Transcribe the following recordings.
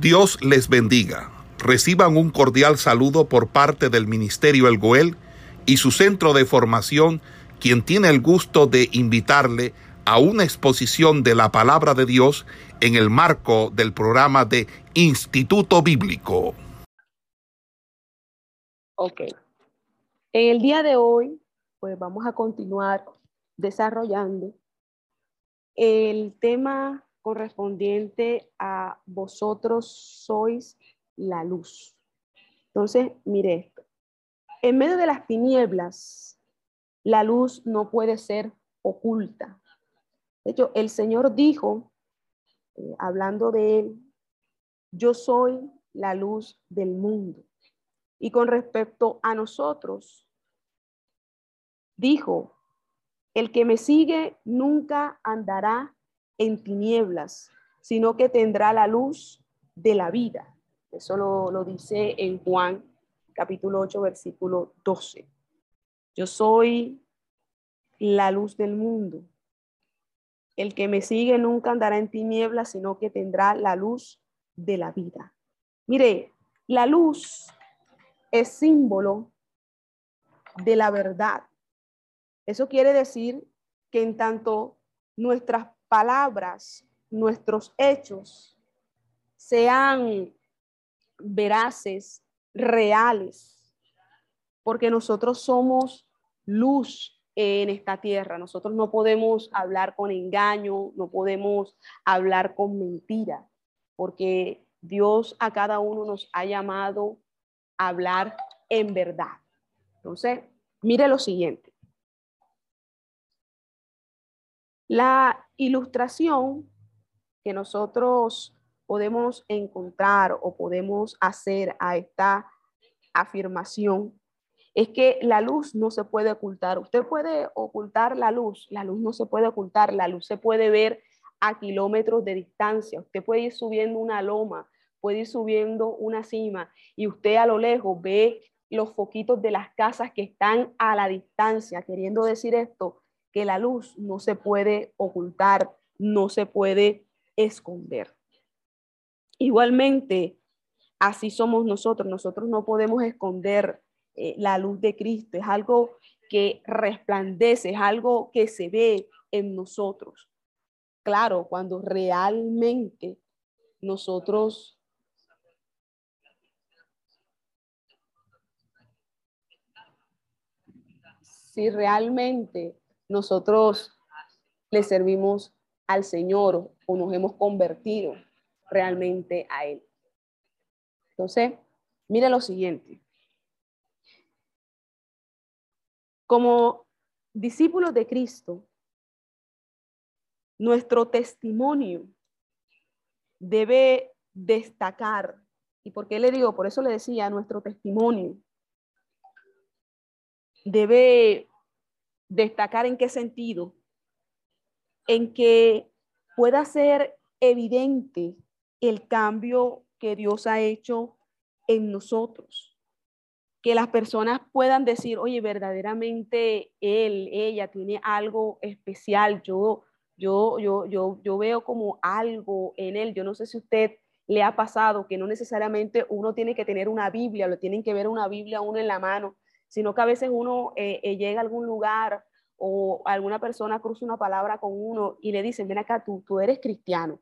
Dios les bendiga. Reciban un cordial saludo por parte del Ministerio El Goel y su centro de formación, quien tiene el gusto de invitarle a una exposición de la palabra de Dios en el marco del programa de Instituto Bíblico. Ok. En el día de hoy, pues vamos a continuar desarrollando el tema correspondiente a vosotros sois la luz. Entonces, mire esto. En medio de las tinieblas, la luz no puede ser oculta. De hecho, el Señor dijo, eh, hablando de él, yo soy la luz del mundo. Y con respecto a nosotros, dijo, el que me sigue nunca andará en tinieblas, sino que tendrá la luz de la vida. Eso lo, dice en Juan capítulo 8, versículo 12. Yo soy la luz del mundo. El que me sigue nunca andará en tinieblas, sino que tendrá la luz de la vida. Mire, la luz es símbolo de la verdad. Eso quiere decir que en tanto nuestras palabras, nuestros hechos sean veraces, reales, porque nosotros somos luz en esta tierra. Nosotros no podemos hablar con engaño, no podemos hablar con mentira, porque Dios a cada uno nos ha llamado a hablar en verdad. Entonces, mire lo siguiente. La ilustración que nosotros podemos encontrar o podemos hacer a esta afirmación es que la luz no se puede ocultar. Usted puede ocultar la luz, la luz no se puede ocultar, la luz se puede ver a kilómetros de distancia. Usted puede ir subiendo una loma, puede ir subiendo una cima y usted a lo lejos ve los foquitos de las casas que están a la distancia. Queriendo decir esto, que la luz no se puede ocultar, no se puede esconder. Igualmente, así somos nosotros. Nosotros no podemos esconder eh, la luz de Cristo. Es algo que resplandece, es algo que se ve en nosotros. Claro, cuando realmente nosotros si realmente nosotros le servimos al Señor o nos hemos convertido realmente a Él. Entonces, mire lo siguiente. Como discípulos de Cristo, nuestro testimonio debe destacar. ¿Y por qué le digo? Por eso le decía, nuestro testimonio debe Destacar en qué sentido. En que pueda ser evidente el cambio que Dios ha hecho en nosotros. Que las personas puedan decir, oye, verdaderamente él, ella tiene algo especial. Yo, yo, yo, yo, yo veo como algo en él. Yo no sé si usted le ha pasado que no necesariamente uno tiene que tener una Biblia, lo tienen que ver una Biblia uno en la mano, sino que a veces uno eh, eh, llega a algún lugar o alguna persona cruza una palabra con uno y le dicen, ven acá, tú, tú eres cristiano.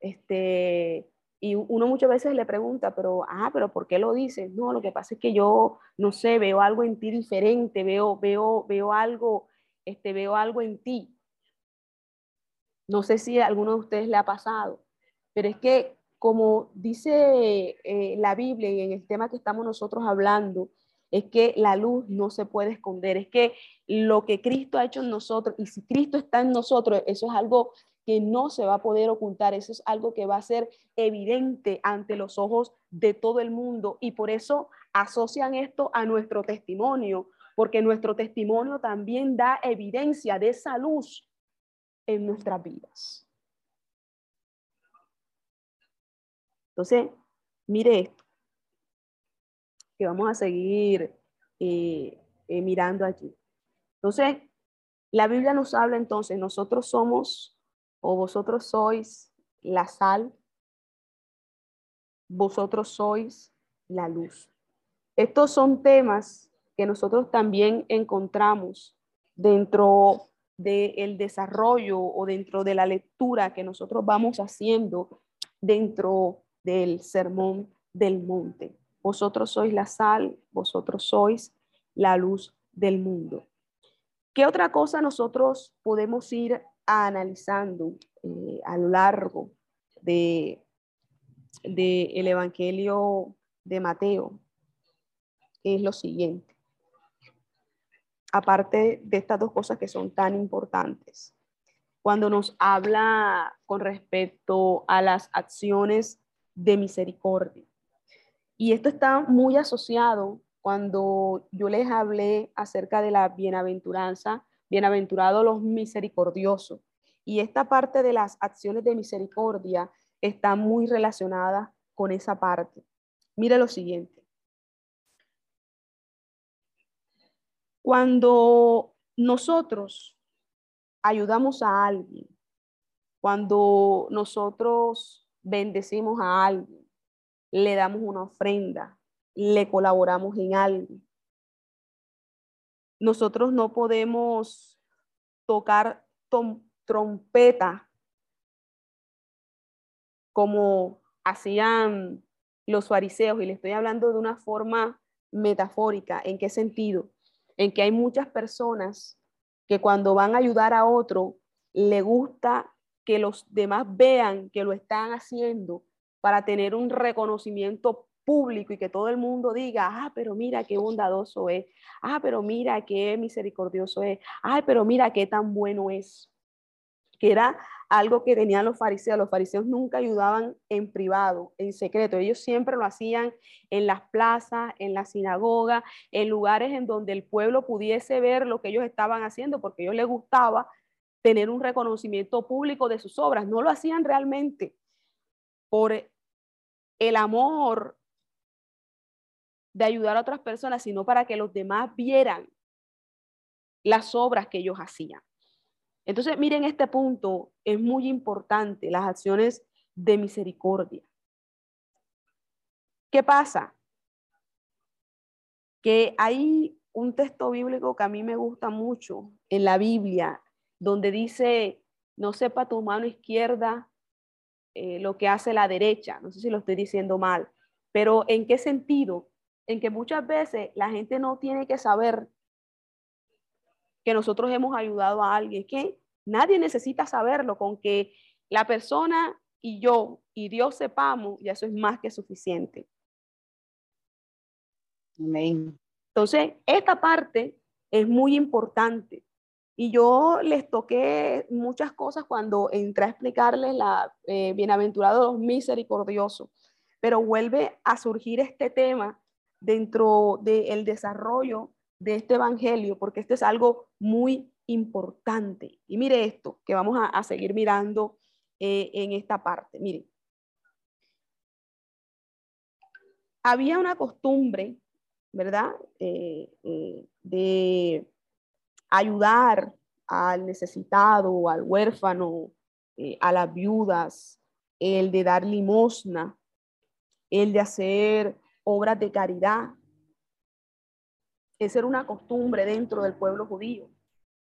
Este, y uno muchas veces le pregunta, pero, ah, pero ¿por qué lo dices? No, lo que pasa es que yo, no sé, veo algo en ti diferente, veo, veo, veo algo, este, veo algo en ti. No sé si a alguno de ustedes le ha pasado, pero es que como dice eh, la Biblia en el tema que estamos nosotros hablando, es que la luz no se puede esconder, es que lo que Cristo ha hecho en nosotros, y si Cristo está en nosotros, eso es algo que no se va a poder ocultar, eso es algo que va a ser evidente ante los ojos de todo el mundo y por eso asocian esto a nuestro testimonio, porque nuestro testimonio también da evidencia de esa luz en nuestras vidas. Entonces, mire esto que vamos a seguir eh, eh, mirando allí. Entonces, la Biblia nos habla entonces, nosotros somos o vosotros sois la sal vosotros sois la luz. Estos son temas que nosotros también encontramos dentro del desarrollo o dentro de la lectura que nosotros vamos haciendo dentro del sermón del monte. Vosotros sois la sal, vosotros sois la luz del mundo. ¿Qué otra cosa nosotros podemos ir analizando eh, a lo largo de, de el Evangelio de Mateo? Es lo siguiente. Aparte de estas dos cosas que son tan importantes, cuando nos habla con respecto a las acciones de misericordia. Y esto está muy asociado cuando yo les hablé acerca de la bienaventuranza, bienaventurados los misericordiosos. Y esta parte de las acciones de misericordia está muy relacionada con esa parte. Mire lo siguiente. Cuando nosotros ayudamos a alguien, cuando nosotros bendecimos a alguien, le damos una ofrenda, le colaboramos en algo. Nosotros no podemos tocar trompeta como hacían los fariseos, y le estoy hablando de una forma metafórica. ¿En qué sentido? En que hay muchas personas que cuando van a ayudar a otro, le gusta que los demás vean que lo están haciendo para tener un reconocimiento público y que todo el mundo diga, ah, pero mira qué bondadoso es, ah, pero mira qué misericordioso es, ah, pero mira qué tan bueno es. Que era algo que tenían los fariseos. Los fariseos nunca ayudaban en privado, en secreto. Ellos siempre lo hacían en las plazas, en la sinagoga, en lugares en donde el pueblo pudiese ver lo que ellos estaban haciendo, porque a ellos les gustaba tener un reconocimiento público de sus obras. No lo hacían realmente por el amor de ayudar a otras personas, sino para que los demás vieran las obras que ellos hacían. Entonces, miren este punto, es muy importante, las acciones de misericordia. ¿Qué pasa? Que hay un texto bíblico que a mí me gusta mucho en la Biblia, donde dice, no sepa tu mano izquierda eh, lo que hace la derecha. No sé si lo estoy diciendo mal, pero ¿en qué sentido? En que muchas veces la gente no tiene que saber que nosotros hemos ayudado a alguien, que nadie necesita saberlo, con que la persona y yo y Dios sepamos, ya eso es más que suficiente. Amén. Entonces, esta parte es muy importante y yo les toqué muchas cosas cuando entré a explicarles la eh, bienaventurado los misericordiosos, pero vuelve a surgir este tema dentro del desarrollo de este evangelio, porque esto es algo muy importante. Y mire esto, que vamos a, seguir mirando eh, en esta parte. Mire, había una costumbre, ¿verdad? Eh, de ayudar al necesitado, al huérfano, eh, a las viudas, el de dar limosna, el de hacer obras de caridad. Esa era una costumbre dentro del pueblo judío,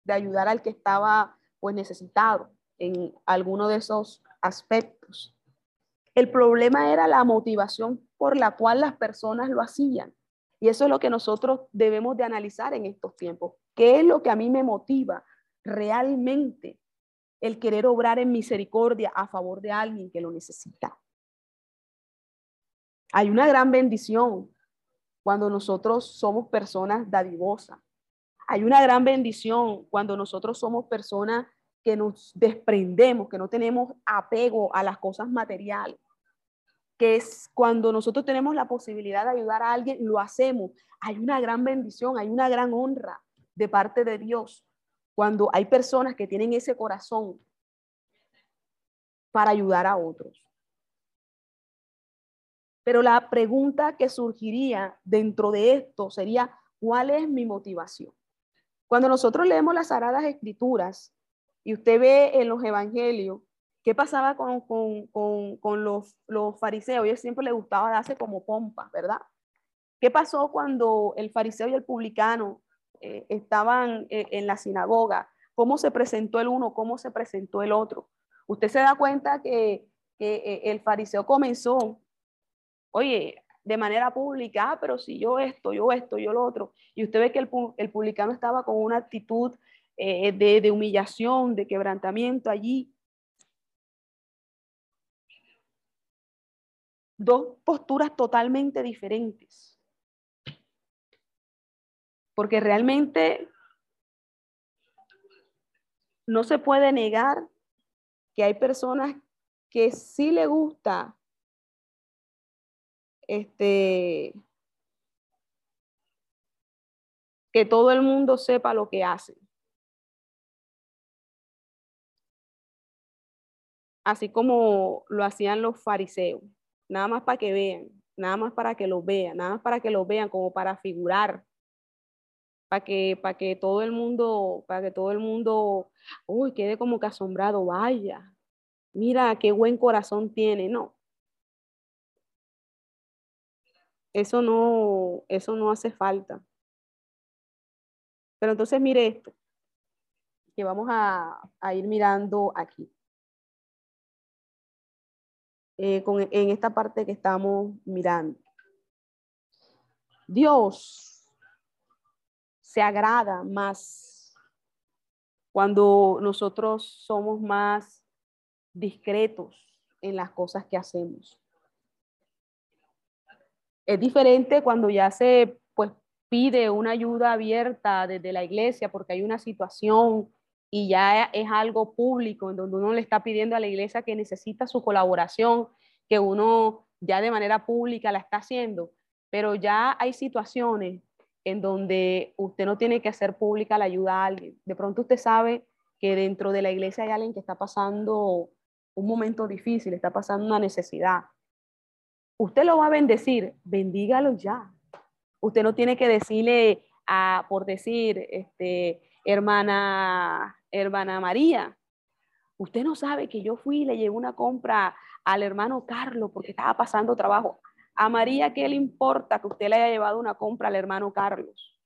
de ayudar al que estaba pues necesitado en alguno de esos aspectos. El problema era la motivación por la cual las personas lo hacían. Y eso es lo que nosotros debemos de analizar en estos tiempos. ¿Qué es lo que a mí me motiva realmente el querer obrar en misericordia a favor de alguien que lo necesita? Hay una gran bendición cuando nosotros somos personas dadivosas. Hay una gran bendición cuando nosotros somos personas que nos desprendemos, que no tenemos apego a las cosas materiales. Que es cuando nosotros tenemos la posibilidad de ayudar a alguien, lo hacemos. Hay una gran bendición, hay una gran honra de parte de Dios cuando hay personas que tienen ese corazón para ayudar a otros. Pero la pregunta que surgiría dentro de esto sería, ¿cuál es mi motivación? Cuando nosotros leemos las Sagradas Escrituras y usted ve en los Evangelios ¿Qué pasaba con, con, los, los, fariseos? Ellos siempre les gustaba darse como pompa, ¿verdad? ¿Qué pasó cuando el fariseo y el publicano eh, estaban eh, en la sinagoga? ¿Cómo se presentó el uno? ¿Cómo se presentó el otro? Usted se da cuenta que, que eh, el fariseo comenzó, oye, de manera pública, ah, pero si yo esto, yo esto, yo lo otro. Y usted ve que el, el publicano estaba con una actitud de, de humillación, de quebrantamiento allí. dos posturas totalmente diferentes. Porque realmente no se puede negar que hay personas que sí le gusta este que todo el mundo sepa lo que hace. Así como lo hacían los fariseos nada más para que vean, nada más para que lo vean, nada más para que lo vean como para figurar, para que, para que todo el mundo, para que todo el mundo, uy, quede como que asombrado, vaya, mira qué buen corazón tiene, no. Eso no, eso no hace falta. Pero entonces mire esto, que vamos a, a ir mirando aquí. Eh, en esta parte que estamos mirando. Dios se agrada más cuando nosotros somos más discretos en las cosas que hacemos. Es diferente cuando ya se pues, pide una ayuda abierta desde la iglesia porque hay una situación y ya es algo público en donde uno le está pidiendo a la iglesia que necesita su colaboración, que uno ya de manera pública la está haciendo, pero ya hay situaciones en donde usted no tiene que hacer pública la ayuda a alguien. De pronto usted sabe que dentro de la iglesia hay alguien que está pasando un momento difícil, está pasando una necesidad. Usted lo va a bendecir, bendígalo ya. Usted no tiene que decirle a, por decir, este, hermana hermana María, usted no sabe que yo fui y le llevé una compra al hermano Carlos porque estaba pasando trabajo. A María, ¿qué le importa que usted le haya llevado una compra al hermano Carlos?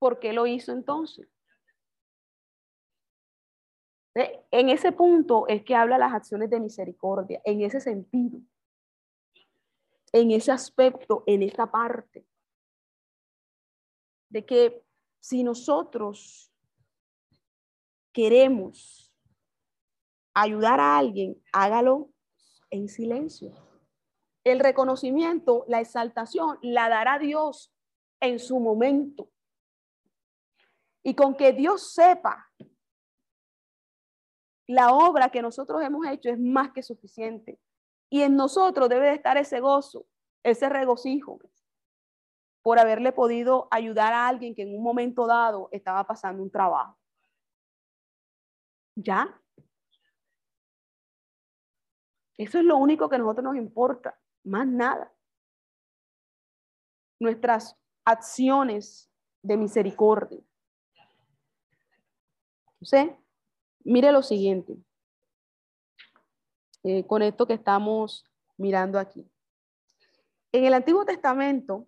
¿Por qué lo hizo entonces? En ese punto es que habla las acciones de misericordia, en ese sentido, en ese aspecto, en esta parte de que si nosotros queremos ayudar a alguien, hágalo en silencio. El reconocimiento, la exaltación, la dará Dios en su momento. Y con que Dios sepa la obra que nosotros hemos hecho es más que suficiente. Y en nosotros debe de estar ese gozo, ese regocijo, por haberle podido ayudar a alguien que en un momento dado estaba pasando un trabajo. ¿Ya? Eso es lo único que a nosotros nos importa, más nada. Nuestras acciones de misericordia. ¿Sí? Mire lo siguiente, eh, con esto que estamos mirando aquí. En el Antiguo Testamento,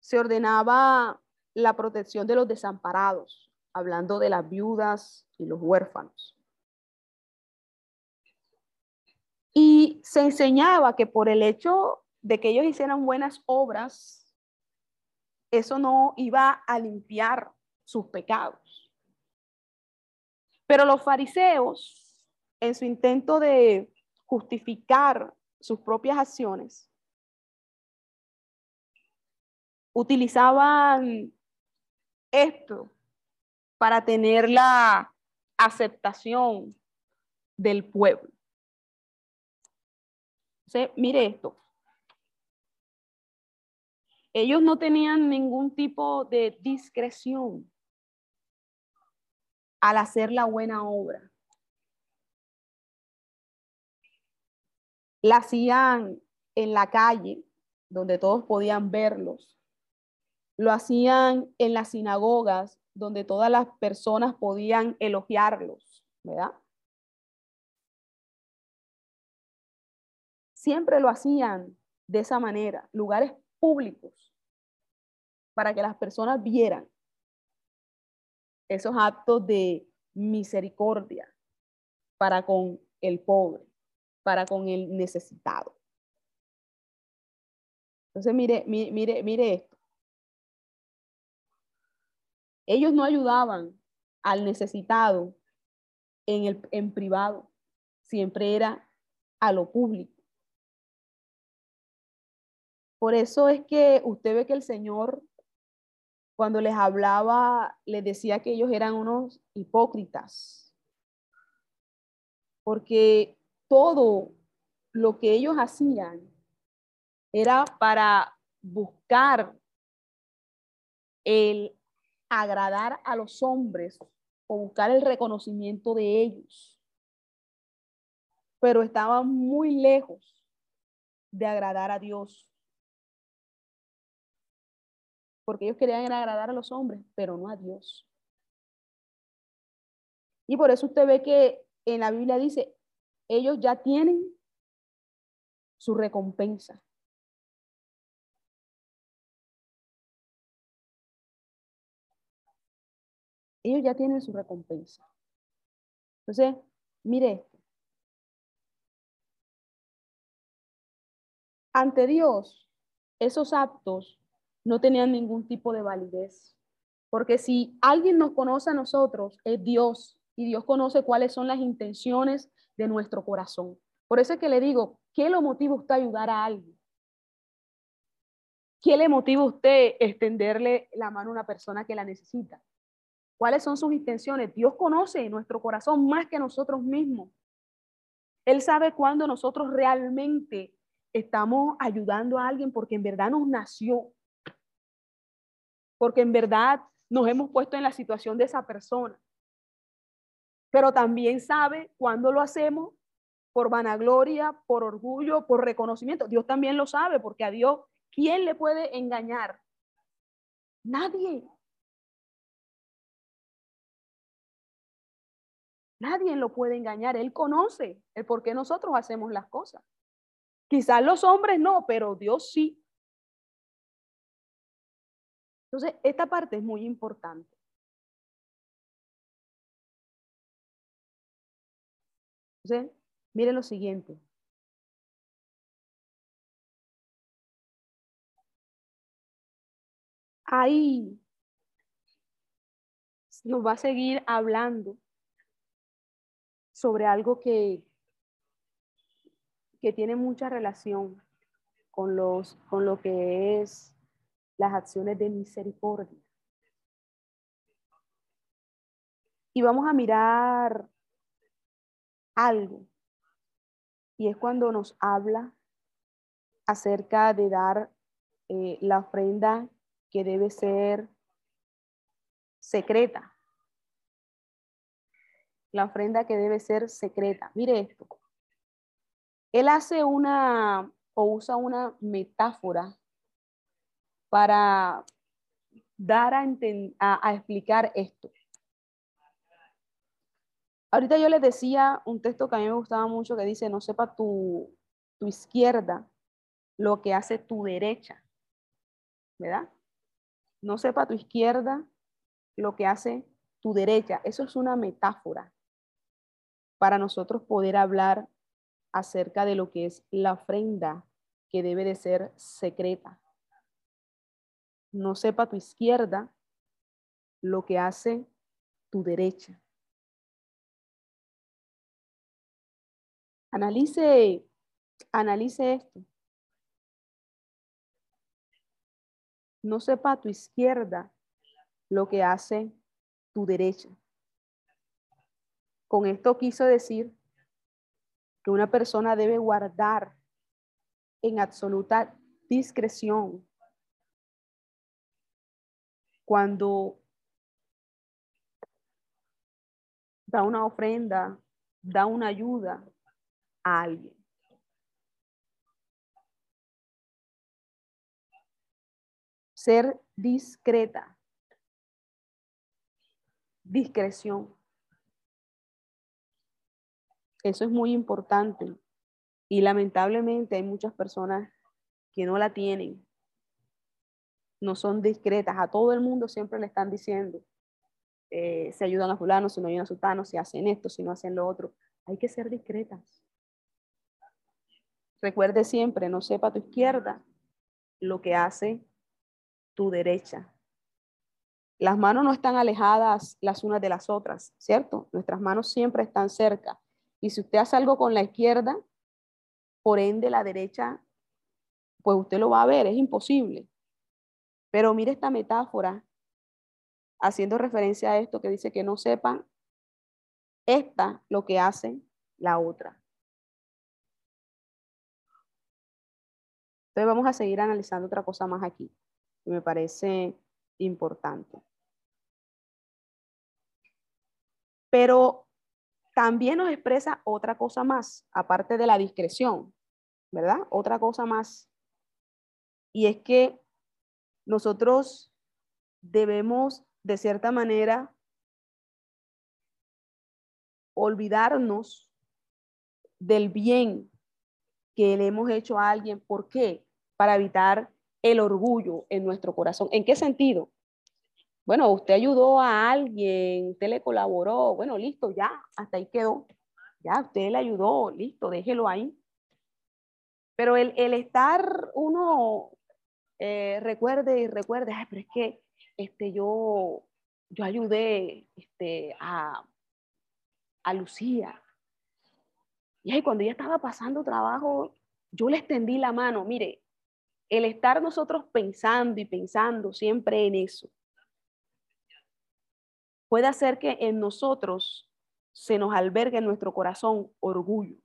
se ordenaba la protección de los desamparados, hablando de las viudas y los huérfanos. Y se enseñaba que por el hecho de que ellos hicieran buenas obras, eso no iba a limpiar sus pecados. Pero los fariseos, en su intento de justificar sus propias acciones, utilizaban esto para tener la aceptación del pueblo. Mire esto. Ellos no tenían ningún tipo de discreción al hacer la buena obra. La hacían en la calle, donde todos podían verlos lo hacían en las sinagogas donde todas las personas podían elogiarlos, ¿verdad? Siempre lo hacían de esa manera, lugares públicos, para que las personas vieran esos actos de misericordia para con el pobre, para con el necesitado. Entonces, mire, mire, mire esto. Ellos no ayudaban al necesitado en, el, en privado, siempre era a lo público. Por eso es que usted ve que el Señor, cuando les hablaba, les decía que ellos eran unos hipócritas, porque todo lo que ellos hacían era para buscar el agradar a los hombres o buscar el reconocimiento de ellos. Pero estaban muy lejos de agradar a Dios. Porque ellos querían agradar a los hombres, pero no a Dios. Y por eso usted ve que en la Biblia dice, ellos ya tienen su recompensa. ellos ya tienen su recompensa. Entonces, mire. Ante Dios, esos actos no tenían ningún tipo de validez. Porque si alguien nos conoce a nosotros, es Dios. Y Dios conoce cuáles son las intenciones de nuestro corazón. Por eso es que le digo, ¿qué lo motiva usted a ayudar a alguien? ¿Qué le motiva usted extenderle la mano a una persona que la necesita? cuáles son sus intenciones. Dios conoce nuestro corazón más que nosotros mismos. Él sabe cuándo nosotros realmente estamos ayudando a alguien porque en verdad nos nació, porque en verdad nos hemos puesto en la situación de esa persona. Pero también sabe cuándo lo hacemos por vanagloria, por orgullo, por reconocimiento. Dios también lo sabe porque a Dios, ¿quién le puede engañar? Nadie. Nadie lo puede engañar. Él conoce el por qué nosotros hacemos las cosas. Quizás los hombres no, pero Dios sí. Entonces, esta parte es muy importante. Entonces, miren lo siguiente. Ahí nos va a seguir hablando sobre algo que, que tiene mucha relación con, los, con lo que es las acciones de misericordia. Y vamos a mirar algo, y es cuando nos habla acerca de dar eh, la ofrenda que debe ser secreta la ofrenda que debe ser secreta. Mire esto. Él hace una o usa una metáfora para dar a, explicar esto. Ahorita yo les decía un texto que a mí me gustaba mucho que dice, no sepa tu, tu izquierda lo que hace tu derecha, ¿verdad? No sepa tu izquierda lo que hace tu derecha. Eso es una metáfora para nosotros poder hablar acerca de lo que es la ofrenda que debe de ser secreta. No sepa tu izquierda lo que hace tu derecha. Analice, analice esto. No sepa tu izquierda lo que hace tu derecha. Con esto quiso decir que una persona debe guardar en absoluta discreción cuando da una ofrenda, da una ayuda a alguien. Ser discreta. discreción. Eso es muy importante. Y lamentablemente hay muchas personas que no la tienen. No son discretas. A todo el mundo siempre le están diciendo, eh, se ayudan a fulano, si no ayudan a sultano, si hacen esto, si no hacen lo otro. Hay que ser discretas. Recuerde siempre, no sepa tu izquierda lo que hace tu derecha. Las manos no están alejadas las unas de las otras, ¿cierto? Nuestras manos siempre están cerca. Y si usted hace algo con la izquierda, por ende la derecha, pues usted lo va a ver, es imposible. Pero mire esta metáfora, haciendo referencia a esto que dice que no sepan esta lo que hace la otra. Entonces vamos a seguir analizando otra cosa más aquí, que me parece importante. Pero también nos expresa otra cosa más, aparte de la discreción, ¿verdad? Otra cosa más. Y es que nosotros debemos, de cierta manera, olvidarnos del bien que le hemos hecho a alguien. ¿Por qué? Para evitar el orgullo en nuestro corazón. ¿En qué sentido? Bueno, usted ayudó a alguien, usted le colaboró, bueno, listo, ya, hasta ahí quedó. Ya, usted le ayudó, listo, déjelo ahí. Pero el, estar uno eh, recuerde y recuerde, ay, pero es que este, yo, yo ayudé este, a, a Lucía. Y ahí cuando ella estaba pasando trabajo, yo le extendí la mano. Mire, el estar nosotros pensando y pensando siempre en eso, puede hacer que en nosotros se nos albergue en nuestro corazón orgullo.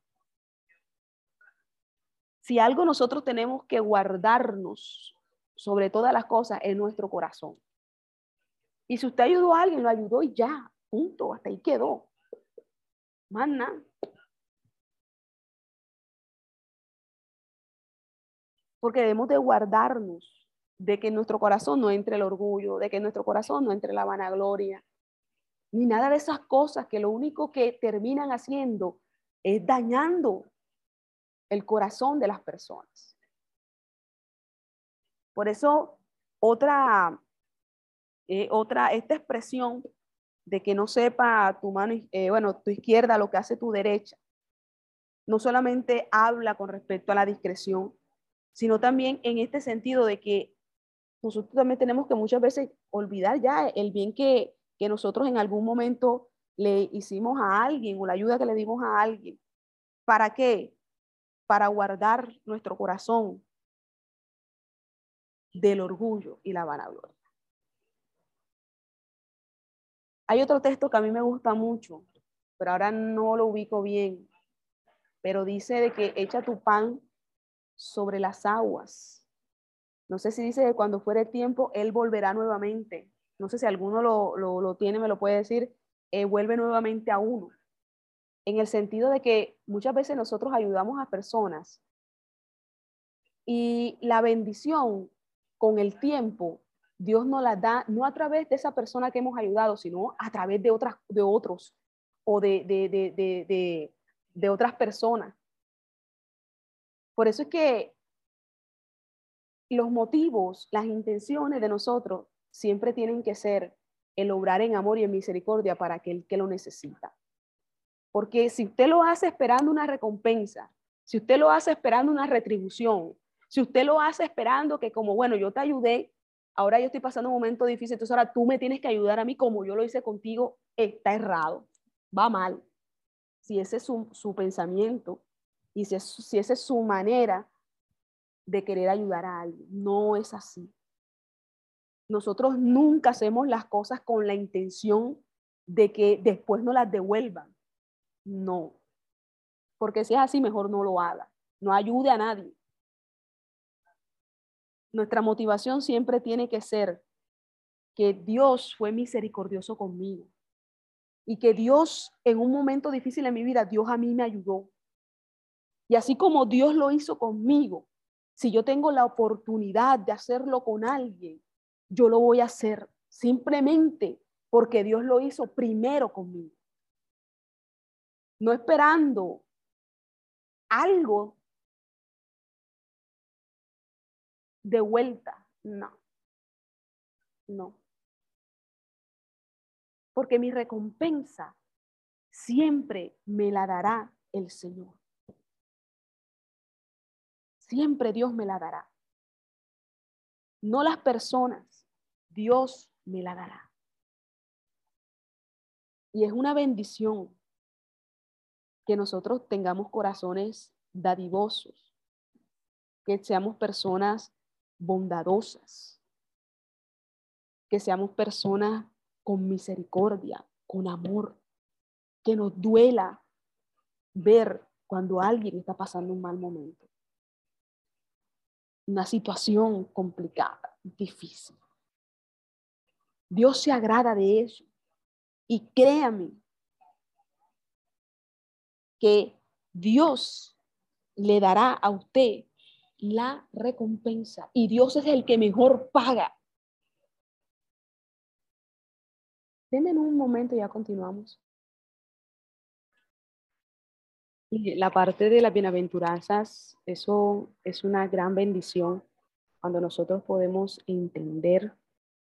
Si algo nosotros tenemos que guardarnos sobre todas las cosas en nuestro corazón. Y si usted ayudó a alguien, lo ayudó y ya, punto, hasta ahí quedó. Más Porque debemos de guardarnos de que en nuestro corazón no entre el orgullo, de que en nuestro corazón no entre la vanagloria, ni nada de esas cosas que lo único que terminan haciendo es dañando el corazón de las personas. Por eso, otra, eh, otra, esta expresión de que no sepa tu mano, eh, bueno, tu izquierda lo que hace tu derecha, no solamente habla con respecto a la discreción, sino también en este sentido de que nosotros también tenemos que muchas veces olvidar ya el bien que, que nosotros en algún momento le hicimos a alguien o la ayuda que le dimos a alguien. ¿Para qué? Para guardar nuestro corazón del orgullo y la vanagloria. Hay otro texto que a mí me gusta mucho, pero ahora no lo ubico bien, pero dice de que echa tu pan sobre las aguas. No sé si dice que cuando fuere tiempo, Él volverá nuevamente no sé si alguno lo, tiene, me lo puede decir, eh, vuelve nuevamente a uno. En el sentido de que muchas veces nosotros ayudamos a personas y la bendición con el tiempo, Dios nos la da no a través de esa persona que hemos ayudado, sino a través de, otras, de otros o de, de, de otras personas. Por eso es que los motivos, las intenciones de nosotros siempre tienen que ser el obrar en amor y en misericordia para aquel que lo necesita. Porque si usted lo hace esperando una recompensa, si usted lo hace esperando una retribución, si usted lo hace esperando que como, bueno, yo te ayudé, ahora yo estoy pasando un momento difícil, entonces ahora tú me tienes que ayudar a mí como yo lo hice contigo, está errado, va mal. Si ese es su, pensamiento y si, si esa es su manera de querer ayudar a alguien, no es así. Nosotros nunca hacemos las cosas con la intención de que después no las devuelvan. No. Porque si es así, mejor no lo haga. No ayude a nadie. Nuestra motivación siempre tiene que ser que Dios fue misericordioso conmigo y que Dios en un momento difícil en mi vida, Dios a mí me ayudó. Y así como Dios lo hizo conmigo, si yo tengo la oportunidad de hacerlo con alguien, yo lo voy a hacer simplemente porque Dios lo hizo primero conmigo. No esperando algo de vuelta, no, no. Porque mi recompensa siempre me la dará el Señor. Siempre Dios me la dará. No las personas, Dios me la dará. Y es una bendición que nosotros tengamos corazones dadivosos, que seamos personas bondadosas, que seamos personas con misericordia, con amor, que nos duela ver cuando alguien está pasando un mal momento, una situación complicada, difícil. Dios se agrada de eso. Y créame que Dios le dará a usted la recompensa y Dios es el que mejor paga. Denme un momento ya continuamos. Y la parte de las bienaventuranzas, eso es una gran bendición cuando nosotros podemos entender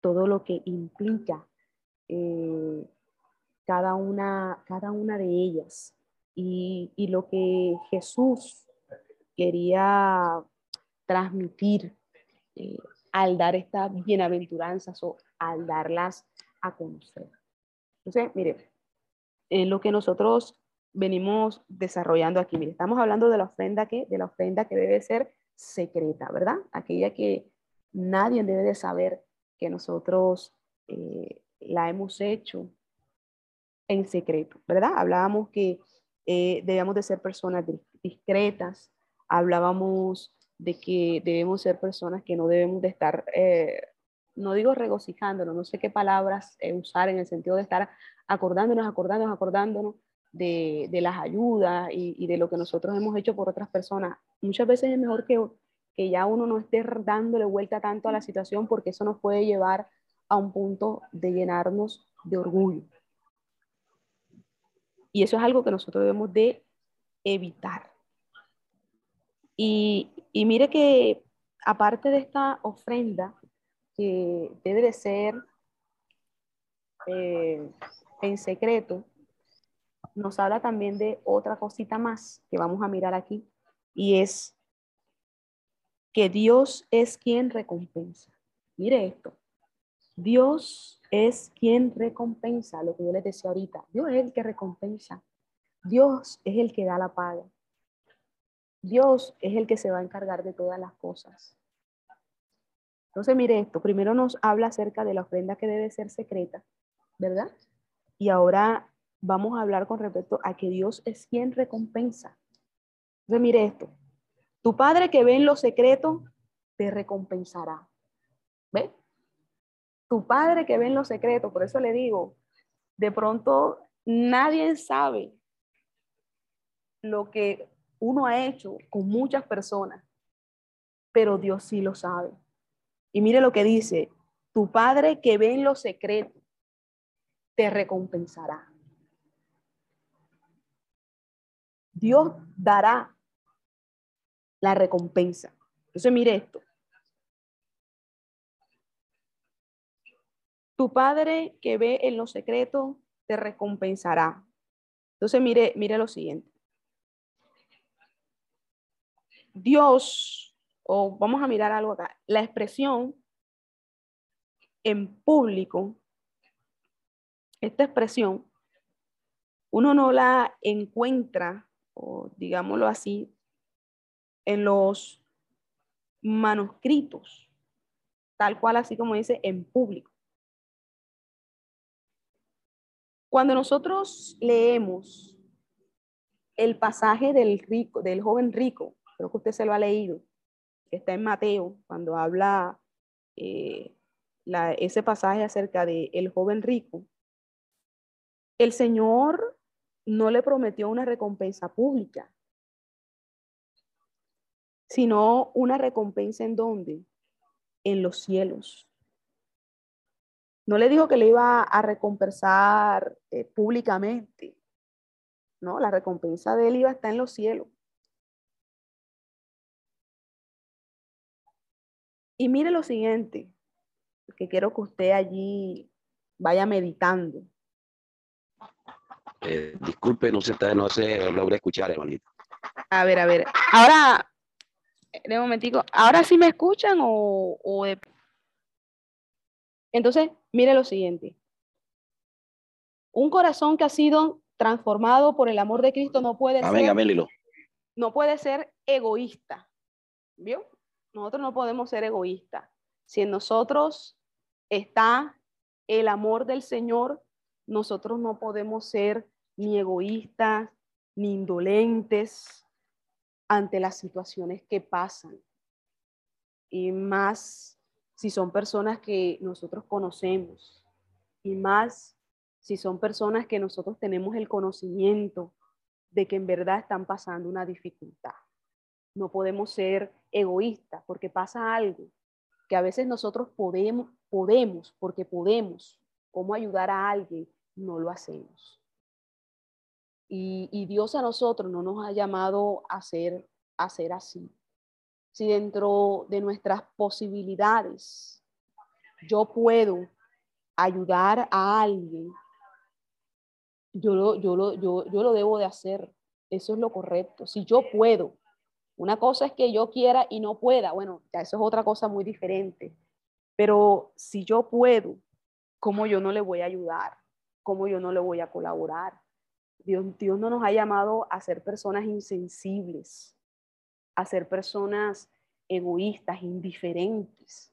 todo lo que implica eh, cada, una, cada una de ellas y, y lo que Jesús quería transmitir eh, al dar estas bienaventuranzas o al darlas a conocer. Entonces, mire, en lo que nosotros venimos desarrollando aquí, mire, estamos hablando de la ofrenda que, de la ofrenda que debe ser secreta, ¿verdad? Aquella que nadie debe de saber que nosotros eh, la hemos hecho en secreto, ¿verdad? Hablábamos que eh, debíamos de ser personas discretas, hablábamos de que debemos ser personas que no debemos de estar, eh, no digo regocijándonos, no sé qué palabras eh, usar en el sentido de estar acordándonos, acordándonos, acordándonos de, de las ayudas y, y, de lo que nosotros hemos hecho por otras personas. Muchas veces es mejor que, que ya uno no esté dándole vuelta tanto a la situación porque eso nos puede llevar a un punto de llenarnos de orgullo. Y eso es algo que nosotros debemos de evitar. Y, y mire que aparte de esta ofrenda, que debe de ser eh, en secreto, nos habla también de otra cosita más que vamos a mirar aquí, y es que Dios es quien recompensa. Mire esto, Dios es quien recompensa, lo que yo les decía ahorita, Dios es el que recompensa, Dios es el que da la paga. Dios es el que se va a encargar de todas las cosas. Entonces, mire esto, primero nos habla acerca de la ofrenda que debe ser secreta, ¿verdad? Y ahora vamos a hablar con respecto a que Dios es quien recompensa. Entonces, mire esto, tu Padre que ve en lo secreto, te recompensará. ¿Ve? Tu Padre que ve en lo secreto, por eso le digo, de pronto nadie sabe lo que uno ha hecho con muchas personas, pero Dios sí lo sabe. Y mire lo que dice, tu Padre que ve en lo secreto, te recompensará. Dios dará la recompensa. Entonces mire esto. Tu Padre que ve en lo secreto, te recompensará. Entonces mire, mire lo siguiente. Dios, o vamos a mirar algo acá, la expresión en público, esta expresión, uno no la encuentra, o digámoslo así, en los manuscritos, tal cual así como dice en público. Cuando nosotros leemos el pasaje del rico, del joven rico, creo que usted se lo ha leído, está en Mateo, cuando habla eh, ese pasaje acerca de el joven rico, el Señor no le prometió una recompensa pública, sino una recompensa en dónde? En los cielos. No le dijo que le iba a recompensar eh, públicamente. No, la recompensa de él iba a estar en los cielos. Y mire lo siguiente, que quiero que usted allí vaya meditando. Eh, disculpe, no se, no se logra escuchar, hermanito. A ver, a ver. Ahora, de un momentico, ¿ahora sí me escuchan o, o Entonces, mire lo siguiente. Un corazón que ha sido transformado por el amor de Cristo no puede ser... No puede ser egoísta. ¿Vio? Nosotros no podemos ser egoístas. Si en nosotros está el amor del Señor, nosotros no podemos ser ni egoístas, ni indolentes ante las situaciones que pasan. Y más si son personas que nosotros conocemos. Y más si son personas que nosotros tenemos el conocimiento de que en verdad están pasando una dificultad. No podemos ser egoístas porque pasa algo que a veces nosotros podemos, podemos, porque podemos, cómo ayudar a alguien, no lo hacemos. Y, Dios a nosotros no nos ha llamado a ser, a ser así. Si dentro de nuestras posibilidades yo puedo ayudar a alguien, yo lo, yo, lo, yo, yo lo debo de hacer. Eso es lo correcto. Si yo puedo, una cosa es que yo quiera y no pueda. Bueno, ya eso es otra cosa muy diferente. Pero si yo puedo, ¿cómo yo no le voy a ayudar? ¿Cómo yo no le voy a colaborar? Dios, Dios no nos ha llamado a ser personas insensibles, a ser personas egoístas, indiferentes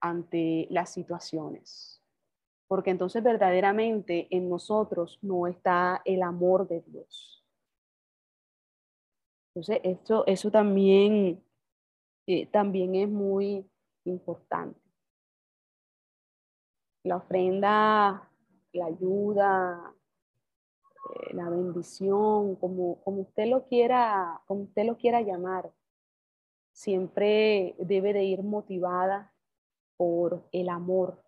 ante las situaciones. Porque entonces verdaderamente en nosotros no está el amor de Dios. Entonces, esto, eso también, eh, también es muy importante. La ofrenda, la ayuda, eh, la bendición, como, como, usted lo quiera, como usted lo quiera llamar, siempre debe de ir motivada por el amor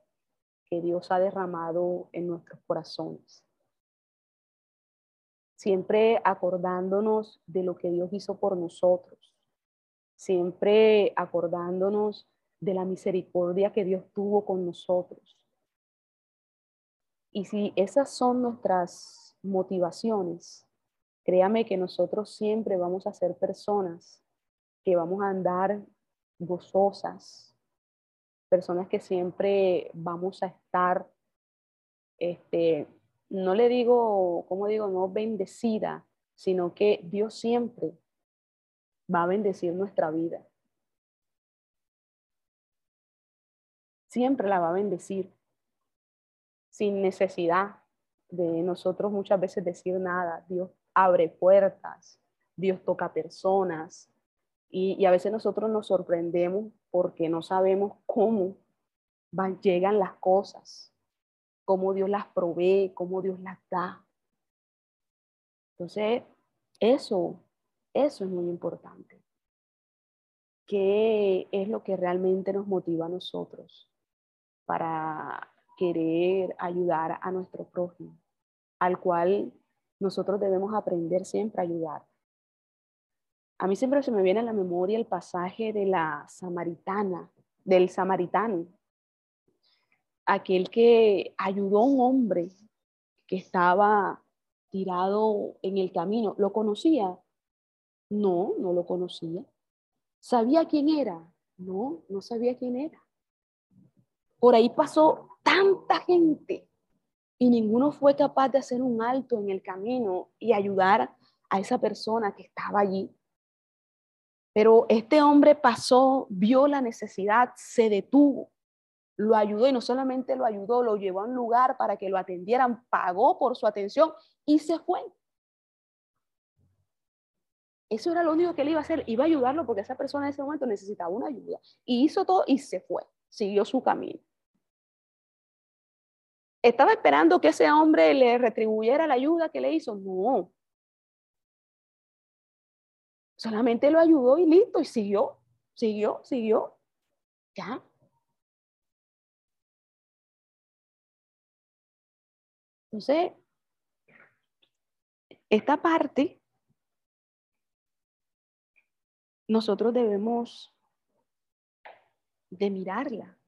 que Dios ha derramado en nuestros corazones siempre acordándonos de lo que Dios hizo por nosotros, siempre acordándonos de la misericordia que Dios tuvo con nosotros. Y si esas son nuestras motivaciones, créame que nosotros siempre vamos a ser personas que vamos a andar gozosas, personas que siempre vamos a estar este, no le digo, como digo, no bendecida, sino que Dios siempre va a bendecir nuestra vida. Siempre la va a bendecir sin necesidad de nosotros muchas veces decir nada. Dios abre puertas, Dios toca personas y, a veces nosotros nos sorprendemos porque no sabemos cómo van, llegan las cosas cómo Dios las provee, cómo Dios las da. Entonces, eso, eso es muy importante. ¿Qué es lo que realmente nos motiva a nosotros para querer ayudar a nuestro prójimo, al cual nosotros debemos aprender siempre a ayudar? A mí siempre se me viene a la memoria el pasaje de la samaritana, del samaritano, aquel que ayudó a un hombre que estaba tirado en el camino. ¿Lo conocía? No, no lo conocía. ¿Sabía quién era? No, no sabía quién era. Por ahí pasó tanta gente y ninguno fue capaz de hacer un alto en el camino y ayudar a esa persona que estaba allí. Pero este hombre pasó, vio la necesidad, se detuvo lo ayudó y no solamente lo ayudó, lo llevó a un lugar para que lo atendieran, pagó por su atención y se fue. Eso era lo único que él iba a hacer, iba a ayudarlo porque esa persona en ese momento necesitaba una ayuda. Y hizo todo y se fue, siguió su camino. ¿Estaba esperando que ese hombre le retribuyera la ayuda que le hizo? No. Solamente lo ayudó y listo, y siguió, siguió, siguió. Ya. Entonces, esta parte nosotros debemos de mirarla.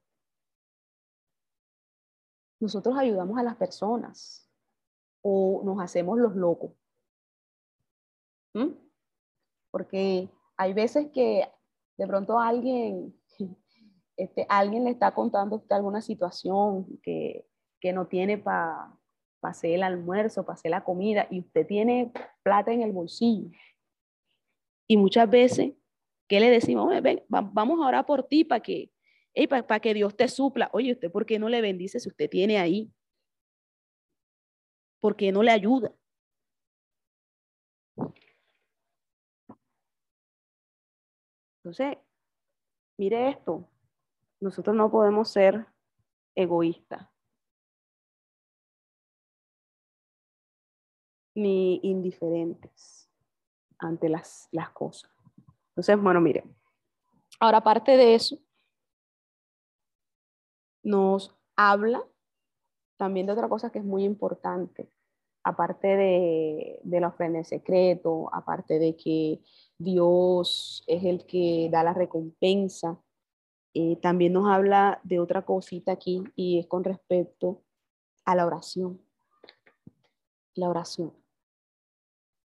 Nosotros ayudamos a las personas o nos hacemos los locos. ¿Mm? Porque hay veces que de pronto alguien, este, alguien le está contando alguna situación que, que no tiene para hacer el almuerzo, hacer la comida, y usted tiene plata en el bolsillo. Y muchas veces, ¿qué le decimos? Vamos a orar por ti para que, para que Dios te supla. Oye, ¿usted por qué no le bendice si usted tiene ahí? ¿Por qué no le ayuda? Entonces, mire esto, nosotros no podemos ser egoístas ni indiferentes ante las, las cosas. Entonces, bueno, mire, ahora aparte de eso, nos habla también de otra cosa que es muy importante, aparte de, de la ofrenda en secreto, aparte de que Dios es el que da la recompensa. Eh, también nos habla de otra cosita aquí y es con respecto a la oración. La oración.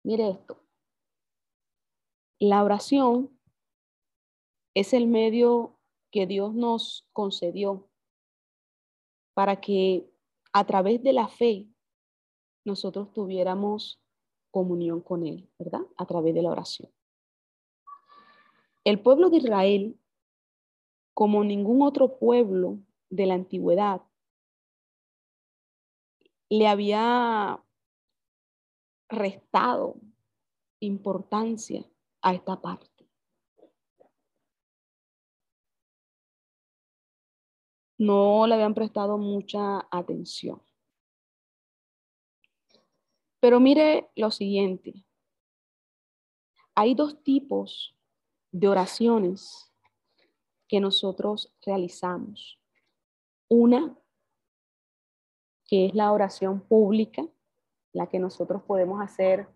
Mire esto. La oración es el medio que Dios nos concedió para que a través de la fe nosotros tuviéramos comunión con Él, ¿verdad? A través de la oración. El pueblo de Israel, como ningún otro pueblo de la antigüedad, le había restado importancia a esta parte. No le habían prestado mucha atención. Pero mire lo siguiente. Hay dos tipos de oraciones que nosotros realizamos. Una, que es la oración pública, la que nosotros podemos hacer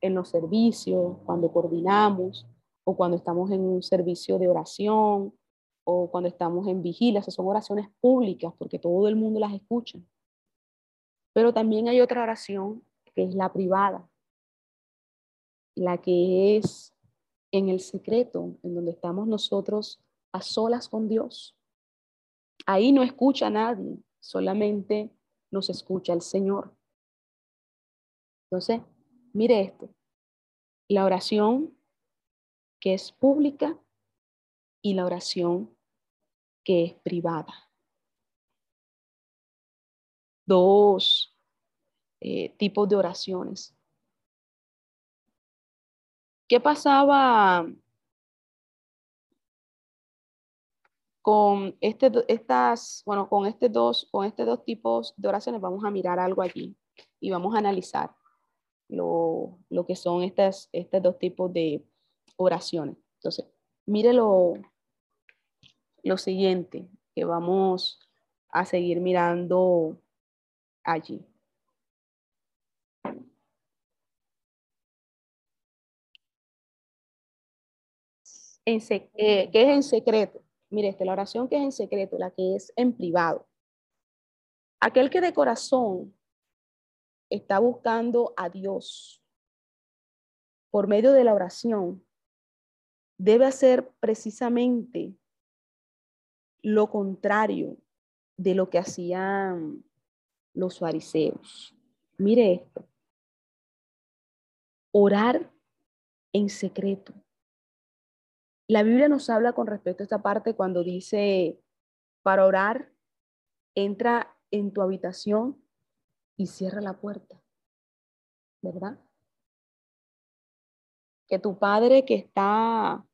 en los servicios, cuando coordinamos o cuando estamos en un servicio de oración o cuando estamos en vigilia. Esas son oraciones públicas porque todo el mundo las escucha. Pero también hay otra oración que es la privada, la que es en el secreto, en donde estamos nosotros a solas con Dios. Ahí no escucha a nadie, solamente nos escucha el Señor. Entonces, mire esto, la oración que es pública y la oración que es privada. Dos eh, tipos de oraciones. ¿Qué pasaba con este, estas, bueno, con este dos, con estos dos tipos de oraciones? Vamos a mirar algo aquí y vamos a analizar lo, que son estas, estos dos tipos de oraciones. Entonces, mire lo, lo siguiente que vamos a seguir mirando allí. Eh, que es en secreto. Mire, esta, la oración que es en secreto, la que es en privado. Aquel que de corazón está buscando a Dios por medio de la oración, debe hacer precisamente lo contrario de lo que hacían los fariseos. Mire esto. Orar en secreto. La Biblia nos habla con respecto a esta parte cuando dice, para orar, entra en tu habitación y cierra la puerta, ¿verdad? Que tu padre que está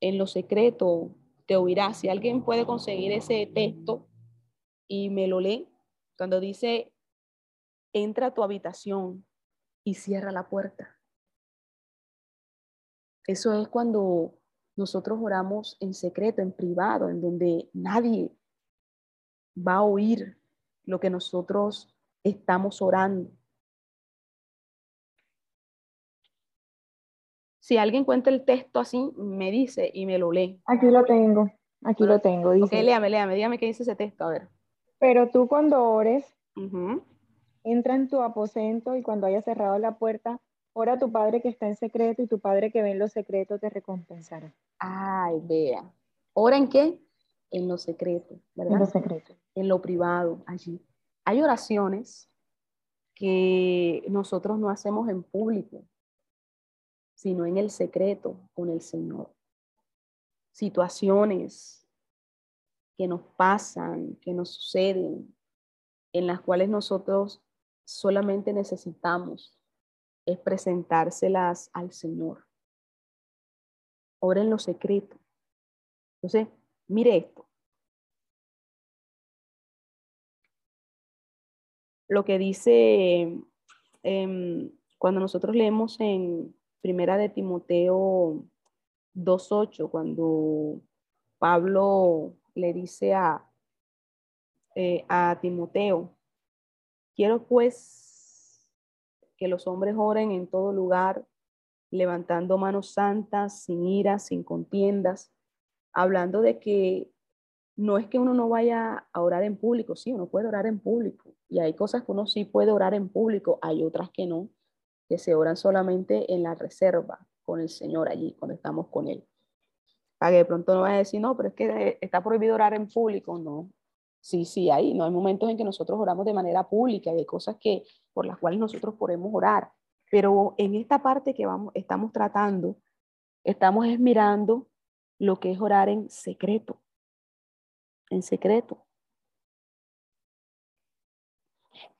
en lo secreto te oirá. Si alguien puede conseguir ese texto y me lo lee, cuando dice, entra a tu habitación y cierra la puerta. Eso es cuando nosotros oramos en secreto, en privado, en donde nadie va a oír lo que nosotros estamos orando. Si alguien cuenta el texto así, me dice y me lo lee. Aquí lo tengo, aquí lo tengo. Dice, ok, léame, léame, dígame qué dice ese texto, a ver. Pero tú cuando ores, entra en tu aposento y cuando hayas cerrado la puerta, ora a tu Padre que está en secreto y tu Padre que ve en los secretos te recompensará. Ay, vea. ¿Ora en qué? En lo secreto, ¿verdad? En lo secreto. En lo privado, allí. Hay oraciones que nosotros no hacemos en público sino en el secreto con el Señor. Situaciones que nos pasan, que nos suceden, en las cuales nosotros solamente necesitamos es presentárselas al Señor. Ora en lo secreto. Entonces, mire esto. Lo que dice em, cuando nosotros leemos en Primera de Timoteo 2.8, cuando Pablo le dice a, eh, a Timoteo, quiero pues que los hombres oren en todo lugar, levantando manos santas, sin ira, sin contiendas, hablando de que no es que uno no vaya a orar en público, sí, uno puede orar en público, y hay cosas que uno sí puede orar en público, hay otras que no que se oran solamente en la reserva con el Señor allí, cuando estamos con Él. Para que de pronto no vaya a decir, no, pero es que está prohibido orar en público. No, sí, sí, hay. No hay momentos en que nosotros oramos de manera pública hay cosas que, por las cuales nosotros podemos orar. Pero en esta parte que vamos, estamos tratando, estamos mirando lo que es orar en secreto. En secreto.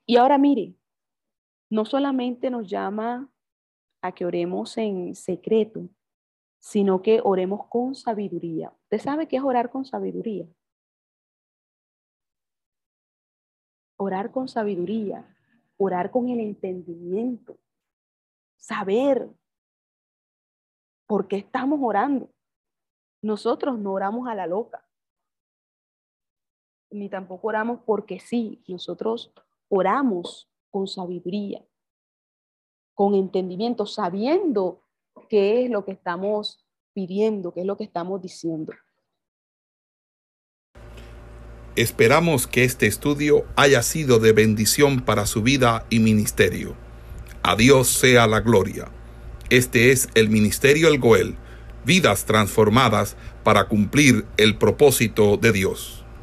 Y ahora mire, no solamente nos llama a que oremos en secreto, sino que oremos con sabiduría. ¿Usted sabe qué es orar con sabiduría? Orar con sabiduría, orar con el entendimiento, saber por qué estamos orando. Nosotros no oramos a la loca, ni tampoco oramos porque sí, nosotros oramos con sabiduría, con entendimiento, sabiendo qué es lo que estamos pidiendo, qué es lo que estamos diciendo. Esperamos que este estudio haya sido de bendición para su vida y ministerio. A Dios sea la gloria. Este es el Ministerio El Goel, vidas transformadas para cumplir el propósito de Dios.